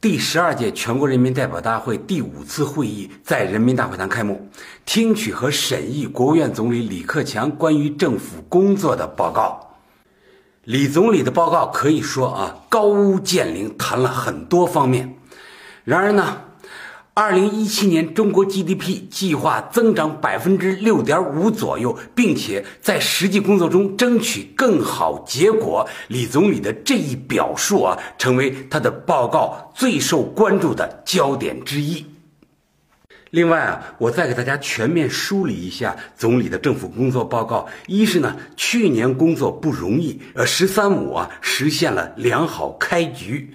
第十二届全国人民代表大会第五次会议在人民大会堂开幕，听取和审议国务院总理李克强关于政府工作的报告。李总理的报告可以说啊，高屋建瓴，谈了很多方面。然而呢？二零一七年，中国 GDP 计划增长百分之六点五左右，并且在实际工作中争取更好结果。李总理的这一表述啊，成为他的报告最受关注的焦点之一。另外啊，我再给大家全面梳理一下总理的政府工作报告。一是呢，去年工作不容易，呃，“十三五”啊实现了良好开局。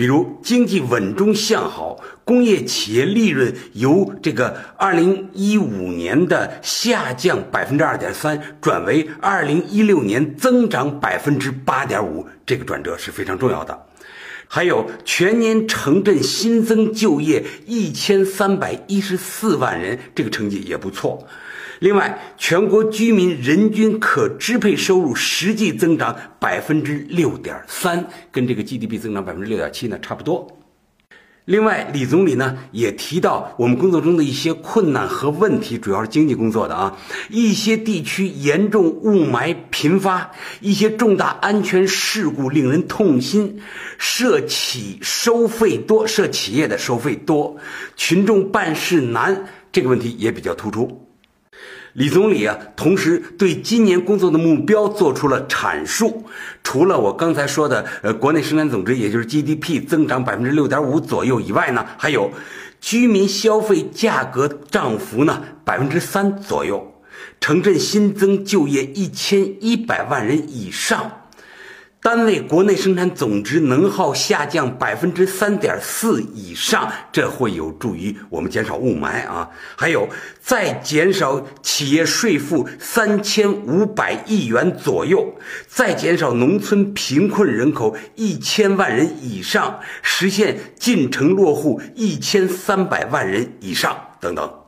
比如经济稳中向好，工业企业利润由这个二零一五年的下降百分之二点三，转为二零一六年增长百分之八点五，这个转折是非常重要的。还有全年城镇新增就业一千三百一十四万人，这个成绩也不错。另外，全国居民人均可支配收入实际增长百分之六点三，跟这个 GDP 增长百分之六点七呢差不多。另外，李总理呢也提到我们工作中的一些困难和问题，主要是经济工作的啊，一些地区严重雾霾频发，一些重大安全事故令人痛心，涉企收费多，涉企业的收费多，群众办事难，这个问题也比较突出。李总理啊，同时对今年工作的目标做出了阐述。除了我刚才说的，呃，国内生产总值也就是 GDP 增长百分之六点五左右以外呢，还有居民消费价格涨幅呢百分之三左右，城镇新增就业一千一百万人以上。单位国内生产总值能耗下降百分之三点四以上，这会有助于我们减少雾霾啊！还有再减少企业税负三千五百亿元左右，再减少农村贫困人口一千万人以上，实现进城落户一千三百万人以上等等。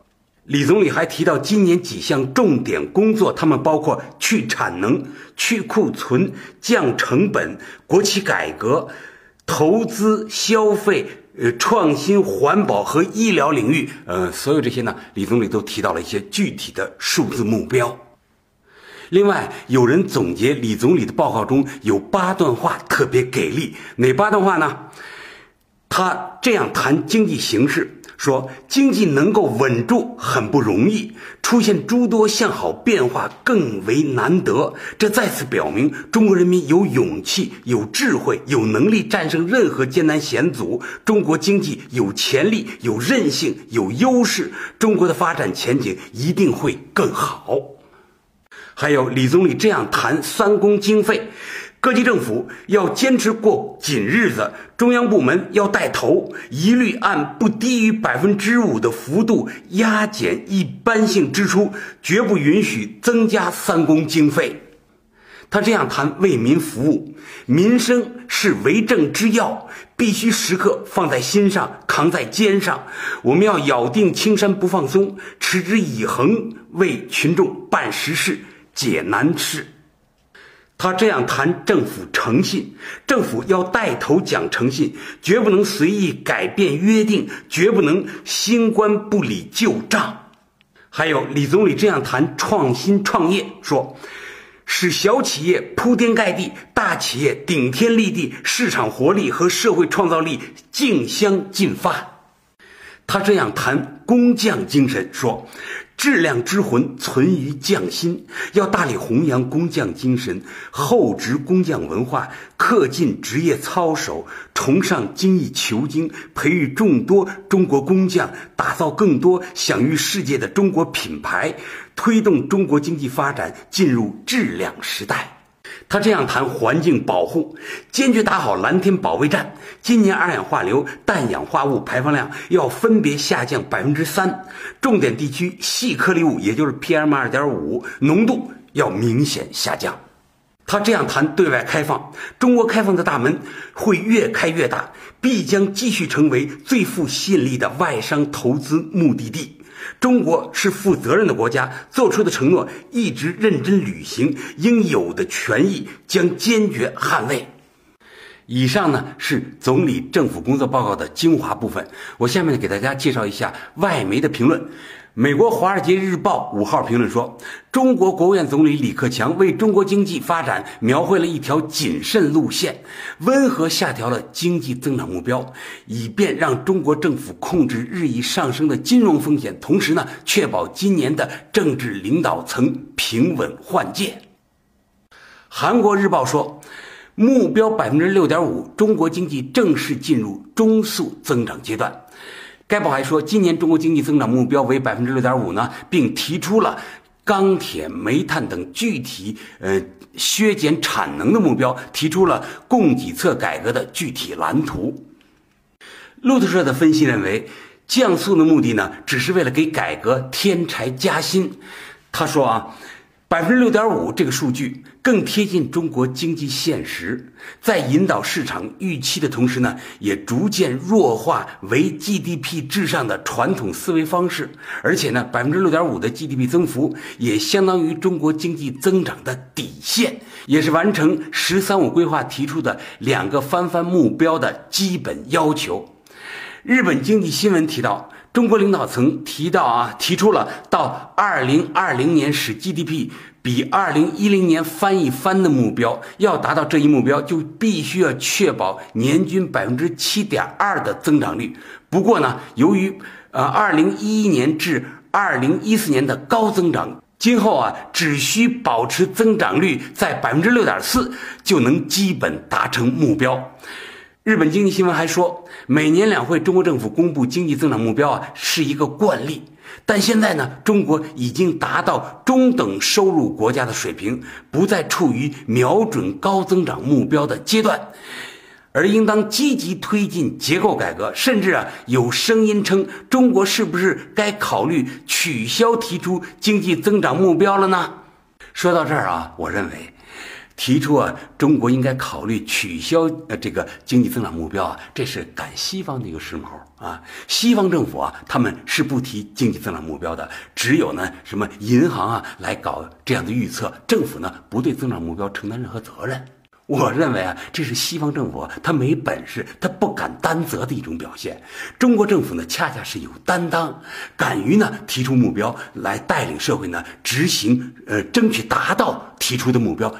李总理还提到今年几项重点工作，他们包括去产能、去库存、降成本、国企改革、投资、消费、呃创新、环保和医疗领域。呃，所有这些呢，李总理都提到了一些具体的数字目标。另外，有人总结李总理的报告中有八段话特别给力，哪八段话呢？他这样谈经济形势。说经济能够稳住很不容易，出现诸多向好变化更为难得。这再次表明中国人民有勇气、有智慧、有能力战胜任何艰难险阻。中国经济有潜力、有韧性、有优势，中国的发展前景一定会更好。还有李总理这样谈三公经费。各级政府要坚持过紧日子，中央部门要带头，一律按不低于百分之五的幅度压减一般性支出，绝不允许增加三公经费。他这样谈为民服务，民生是为政之要，必须时刻放在心上，扛在肩上。我们要咬定青山不放松，持之以恒，为群众办实事、解难事。他这样谈政府诚信，政府要带头讲诚信，绝不能随意改变约定，绝不能新官不理旧账。还有李总理这样谈创新创业，说，使小企业铺天盖地，大企业顶天立地，市场活力和社会创造力竞相进发。他这样谈工匠精神，说。质量之魂存于匠心，要大力弘扬工匠精神，厚植工匠文化，恪尽职业操守，崇尚精益求精，培育众多中国工匠，打造更多享誉世界的中国品牌，推动中国经济发展进入质量时代。他这样谈环境保护，坚决打好蓝天保卫战。今年二氧化硫、氮氧化物排放量要分别下降百分之三，重点地区细颗粒物，也就是 PM 二点五浓度要明显下降。他这样谈对外开放，中国开放的大门会越开越大，必将继续成为最富吸引力的外商投资目的地。中国是负责任的国家，做出的承诺一直认真履行，应有的权益将坚决捍卫。以上呢是总理政府工作报告的精华部分，我下面呢给大家介绍一下外媒的评论。美国《华尔街日报》五号评论说，中国国务院总理李克强为中国经济发展描绘了一条谨慎路线，温和下调了经济增长目标，以便让中国政府控制日益上升的金融风险，同时呢，确保今年的政治领导层平稳换届。韩国日报说，目标百分之六点五，中国经济正式进入中速增长阶段。该报还说，今年中国经济增长目标为百分之六点五呢，并提出了钢铁、煤炭等具体呃削减产能的目标，提出了供给侧改革的具体蓝图。路透社的分析认为，降速的目的呢，只是为了给改革添柴加薪。他说啊。百分之六点五这个数据更贴近中国经济现实，在引导市场预期的同时呢，也逐渐弱化为 GDP 至上的传统思维方式。而且呢，百分之六点五的 GDP 增幅也相当于中国经济增长的底线，也是完成“十三五”规划提出的两个翻番目标的基本要求。日本经济新闻提到。中国领导层提到啊，提出了到二零二零年使 GDP 比二零一零年翻一番的目标。要达到这一目标，就必须要确保年均百分之七点二的增长率。不过呢，由于呃二零一一年至二零一四年的高增长，今后啊只需保持增长率在百分之六点四，就能基本达成目标。日本经济新闻还说，每年两会中国政府公布经济增长目标啊是一个惯例，但现在呢，中国已经达到中等收入国家的水平，不再处于瞄准高增长目标的阶段，而应当积极推进结构改革。甚至啊，有声音称，中国是不是该考虑取消提出经济增长目标了呢？说到这儿啊，我认为。提出啊，中国应该考虑取消呃这个经济增长目标啊，这是赶西方的一个时髦啊。西方政府啊，他们是不提经济增长目标的，只有呢什么银行啊来搞这样的预测，政府呢不对增长目标承担任何责任。我认为啊，这是西方政府他没本事，他不敢担责的一种表现。中国政府呢，恰恰是有担当，敢于呢提出目标来带领社会呢执行，呃，争取达到提出的目标。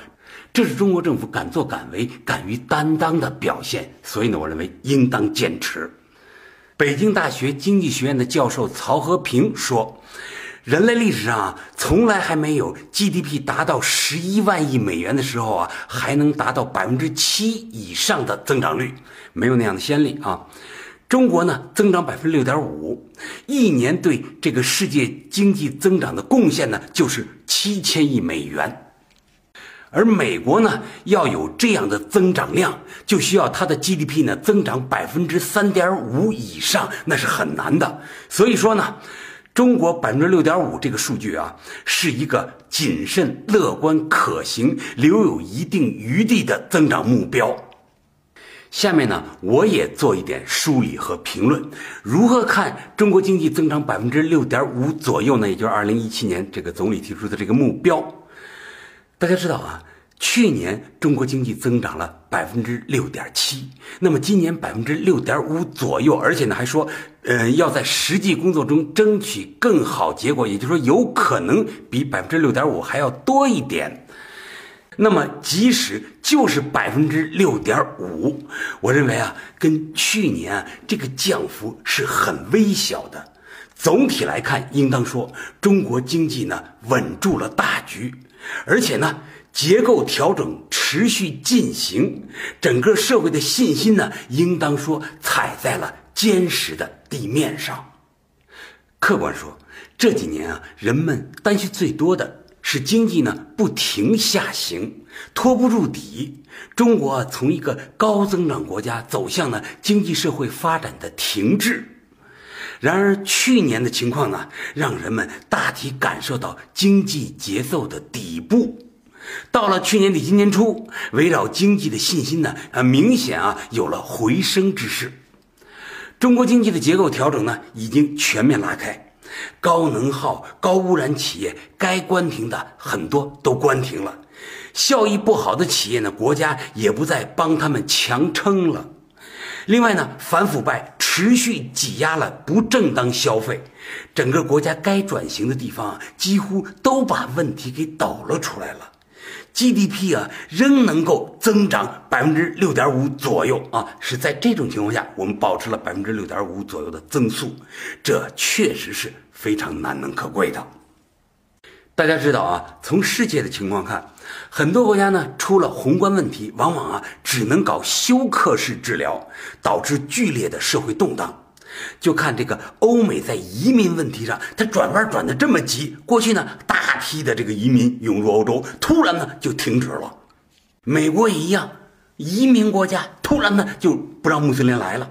这是中国政府敢作敢为、敢于担当的表现，所以呢，我认为应当坚持。北京大学经济学院的教授曹和平说：“人类历史上啊，从来还没有 GDP 达到十一万亿美元的时候啊，还能达到百分之七以上的增长率，没有那样的先例啊。中国呢，增长百分之六点五，一年对这个世界经济增长的贡献呢，就是七千亿美元。”而美国呢，要有这样的增长量，就需要它的 GDP 呢增长百分之三点五以上，那是很难的。所以说呢，中国百分之六点五这个数据啊，是一个谨慎、乐观、可行、留有一定余地的增长目标。下面呢，我也做一点梳理和评论，如何看中国经济增长百分之六点五左右呢？也就是二零一七年这个总理提出的这个目标。大家知道啊，去年中国经济增长了百分之六点七，那么今年百分之六点五左右，而且呢还说，呃，要在实际工作中争取更好结果，也就是说，有可能比百分之六点五还要多一点。那么即使就是百分之六点五，我认为啊，跟去年啊这个降幅是很微小的。总体来看，应当说中国经济呢稳住了大局。而且呢，结构调整持续进行，整个社会的信心呢，应当说踩在了坚实的地面上。客观说，这几年啊，人们担心最多的是经济呢不停下行，拖不住底。中国从一个高增长国家走向了经济社会发展的停滞。然而，去年的情况呢，让人们大体感受到经济节奏的底部。到了去年底、今年初，围绕经济的信心呢，啊，明显啊有了回升之势。中国经济的结构调整呢，已经全面拉开，高能耗、高污染企业该关停的很多都关停了，效益不好的企业呢，国家也不再帮他们强撑了。另外呢，反腐败持续挤压了不正当消费，整个国家该转型的地方啊，几乎都把问题给抖了出来了。GDP 啊，仍能够增长百分之六点五左右啊，是在这种情况下，我们保持了百分之六点五左右的增速，这确实是非常难能可贵的。大家知道啊，从世界的情况看，很多国家呢出了宏观问题，往往啊只能搞休克式治疗，导致剧烈的社会动荡。就看这个欧美在移民问题上，它转弯转的这么急。过去呢，大批的这个移民涌入欧洲，突然呢就停止了。美国也一样，移民国家突然呢就不让穆斯林来了。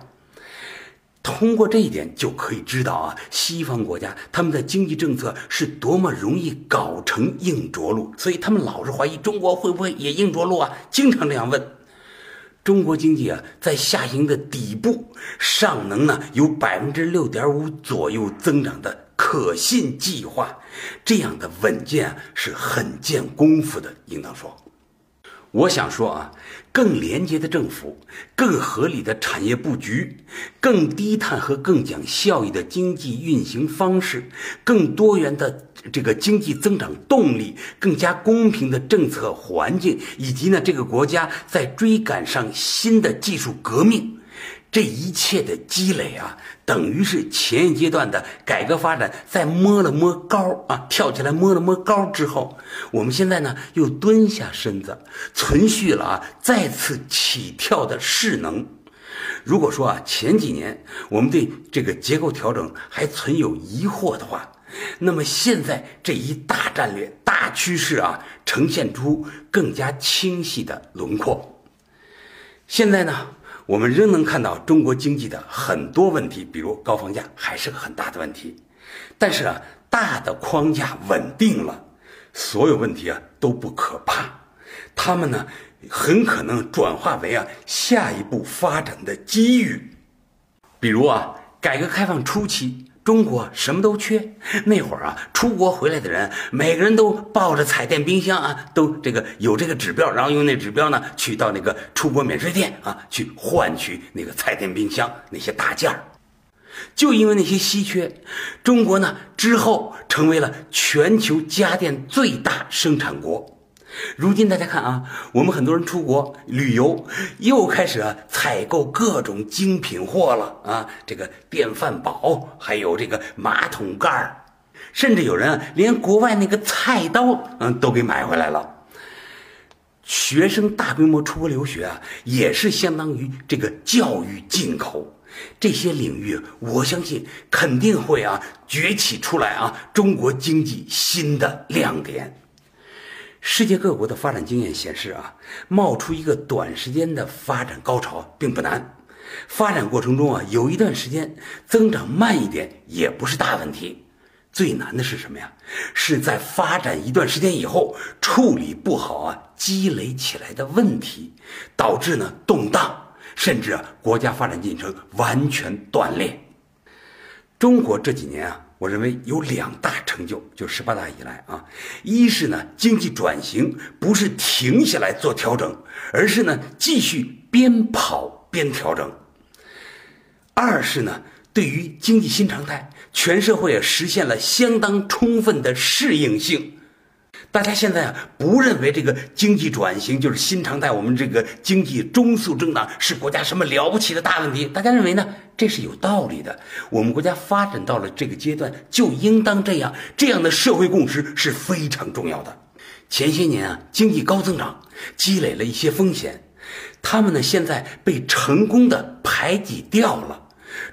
通过这一点就可以知道啊，西方国家他们的经济政策是多么容易搞成硬着陆，所以他们老是怀疑中国会不会也硬着陆啊，经常这样问。中国经济啊，在下行的底部，尚能呢有百分之六点五左右增长的可信计划，这样的稳健是很见功夫的，应当说。我想说啊，更廉洁的政府，更合理的产业布局，更低碳和更讲效益的经济运行方式，更多元的这个经济增长动力，更加公平的政策环境，以及呢这个国家在追赶上新的技术革命。这一切的积累啊，等于是前一阶段的改革发展，在摸了摸高啊，跳起来摸了摸高之后，我们现在呢又蹲下身子，存续了啊再次起跳的势能。如果说啊前几年我们对这个结构调整还存有疑惑的话，那么现在这一大战略、大趋势啊，呈现出更加清晰的轮廓。现在呢？我们仍能看到中国经济的很多问题，比如高房价还是个很大的问题。但是啊，大的框架稳定了，所有问题啊都不可怕。他们呢，很可能转化为啊下一步发展的机遇。比如啊，改革开放初期。中国什么都缺，那会儿啊，出国回来的人，每个人都抱着彩电、冰箱啊，都这个有这个指标，然后用那指标呢，去到那个出国免税店啊，去换取那个彩电、冰箱那些大件儿。就因为那些稀缺，中国呢之后成为了全球家电最大生产国。如今大家看啊，我们很多人出国旅游，又开始啊采购各种精品货了啊，这个电饭煲，还有这个马桶盖儿，甚至有人连国外那个菜刀，嗯，都给买回来了。学生大规模出国留学啊，也是相当于这个教育进口，这些领域我相信肯定会啊崛起出来啊，中国经济新的亮点。世界各国的发展经验显示啊，冒出一个短时间的发展高潮并不难，发展过程中啊，有一段时间增长慢一点也不是大问题。最难的是什么呀？是在发展一段时间以后处理不好啊积累起来的问题，导致呢动荡，甚至啊国家发展进程完全断裂。中国这几年啊。我认为有两大成就，就十八大以来啊，一是呢经济转型不是停下来做调整，而是呢继续边跑边调整；二是呢对于经济新常态，全社会也实现了相当充分的适应性。大家现在啊，不认为这个经济转型就是新常态，我们这个经济中速增长是国家什么了不起的大问题？大家认为呢？这是有道理的。我们国家发展到了这个阶段，就应当这样。这样的社会共识是非常重要的。前些年啊，经济高增长，积累了一些风险，他们呢现在被成功的排挤掉了。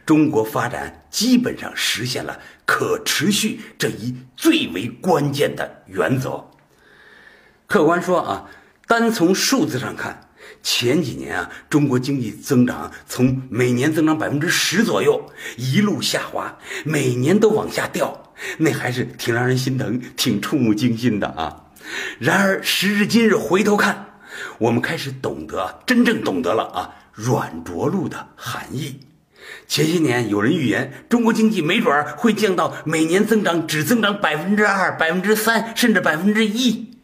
中国发展基本上实现了可持续这一最为关键的原则。客观说啊，单从数字上看，前几年啊，中国经济增长从每年增长百分之十左右，一路下滑，每年都往下掉，那还是挺让人心疼、挺触目惊心的啊。然而时至今日回头看，我们开始懂得，真正懂得了啊“软着陆”的含义。前些年有人预言，中国经济没准儿会降到每年增长只增长百分之二、百分之三，甚至百分之一。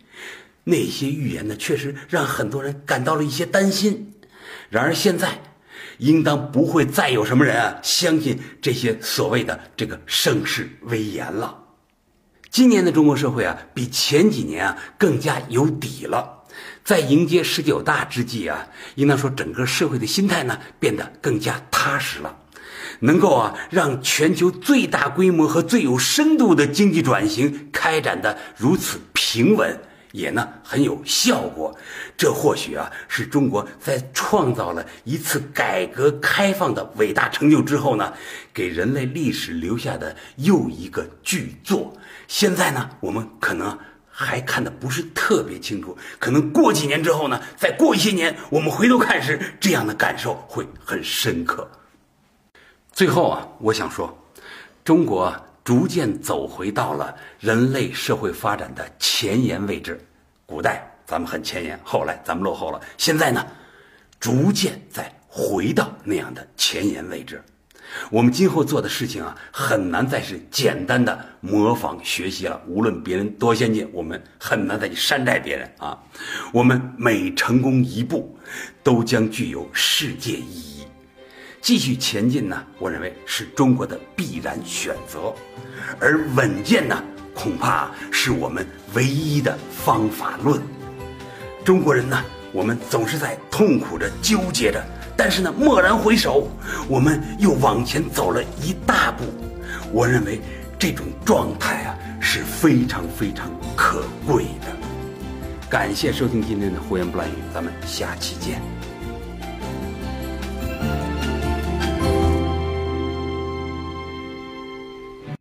那些预言呢，确实让很多人感到了一些担心。然而现在，应当不会再有什么人啊相信这些所谓的这个盛世威严了。今年的中国社会啊，比前几年啊更加有底了。在迎接十九大之际啊，应当说整个社会的心态呢变得更加踏实了，能够啊让全球最大规模和最有深度的经济转型开展的如此平稳。也呢很有效果，这或许啊是中国在创造了一次改革开放的伟大成就之后呢，给人类历史留下的又一个巨作。现在呢，我们可能还看的不是特别清楚，可能过几年之后呢，再过一些年，我们回头看时，这样的感受会很深刻。最后啊，我想说，中国。逐渐走回到了人类社会发展的前沿位置。古代咱们很前沿，后来咱们落后了。现在呢，逐渐在回到那样的前沿位置。我们今后做的事情啊，很难再是简单的模仿学习了。无论别人多先进，我们很难再去山寨别人啊。我们每成功一步，都将具有世界意义。继续前进呢？我认为是中国的必然选择，而稳健呢，恐怕是我们唯一的方法论。中国人呢，我们总是在痛苦着、纠结着，但是呢，蓦然回首，我们又往前走了一大步。我认为这种状态啊，是非常非常可贵的。感谢收听今天的胡言不乱语，咱们下期见。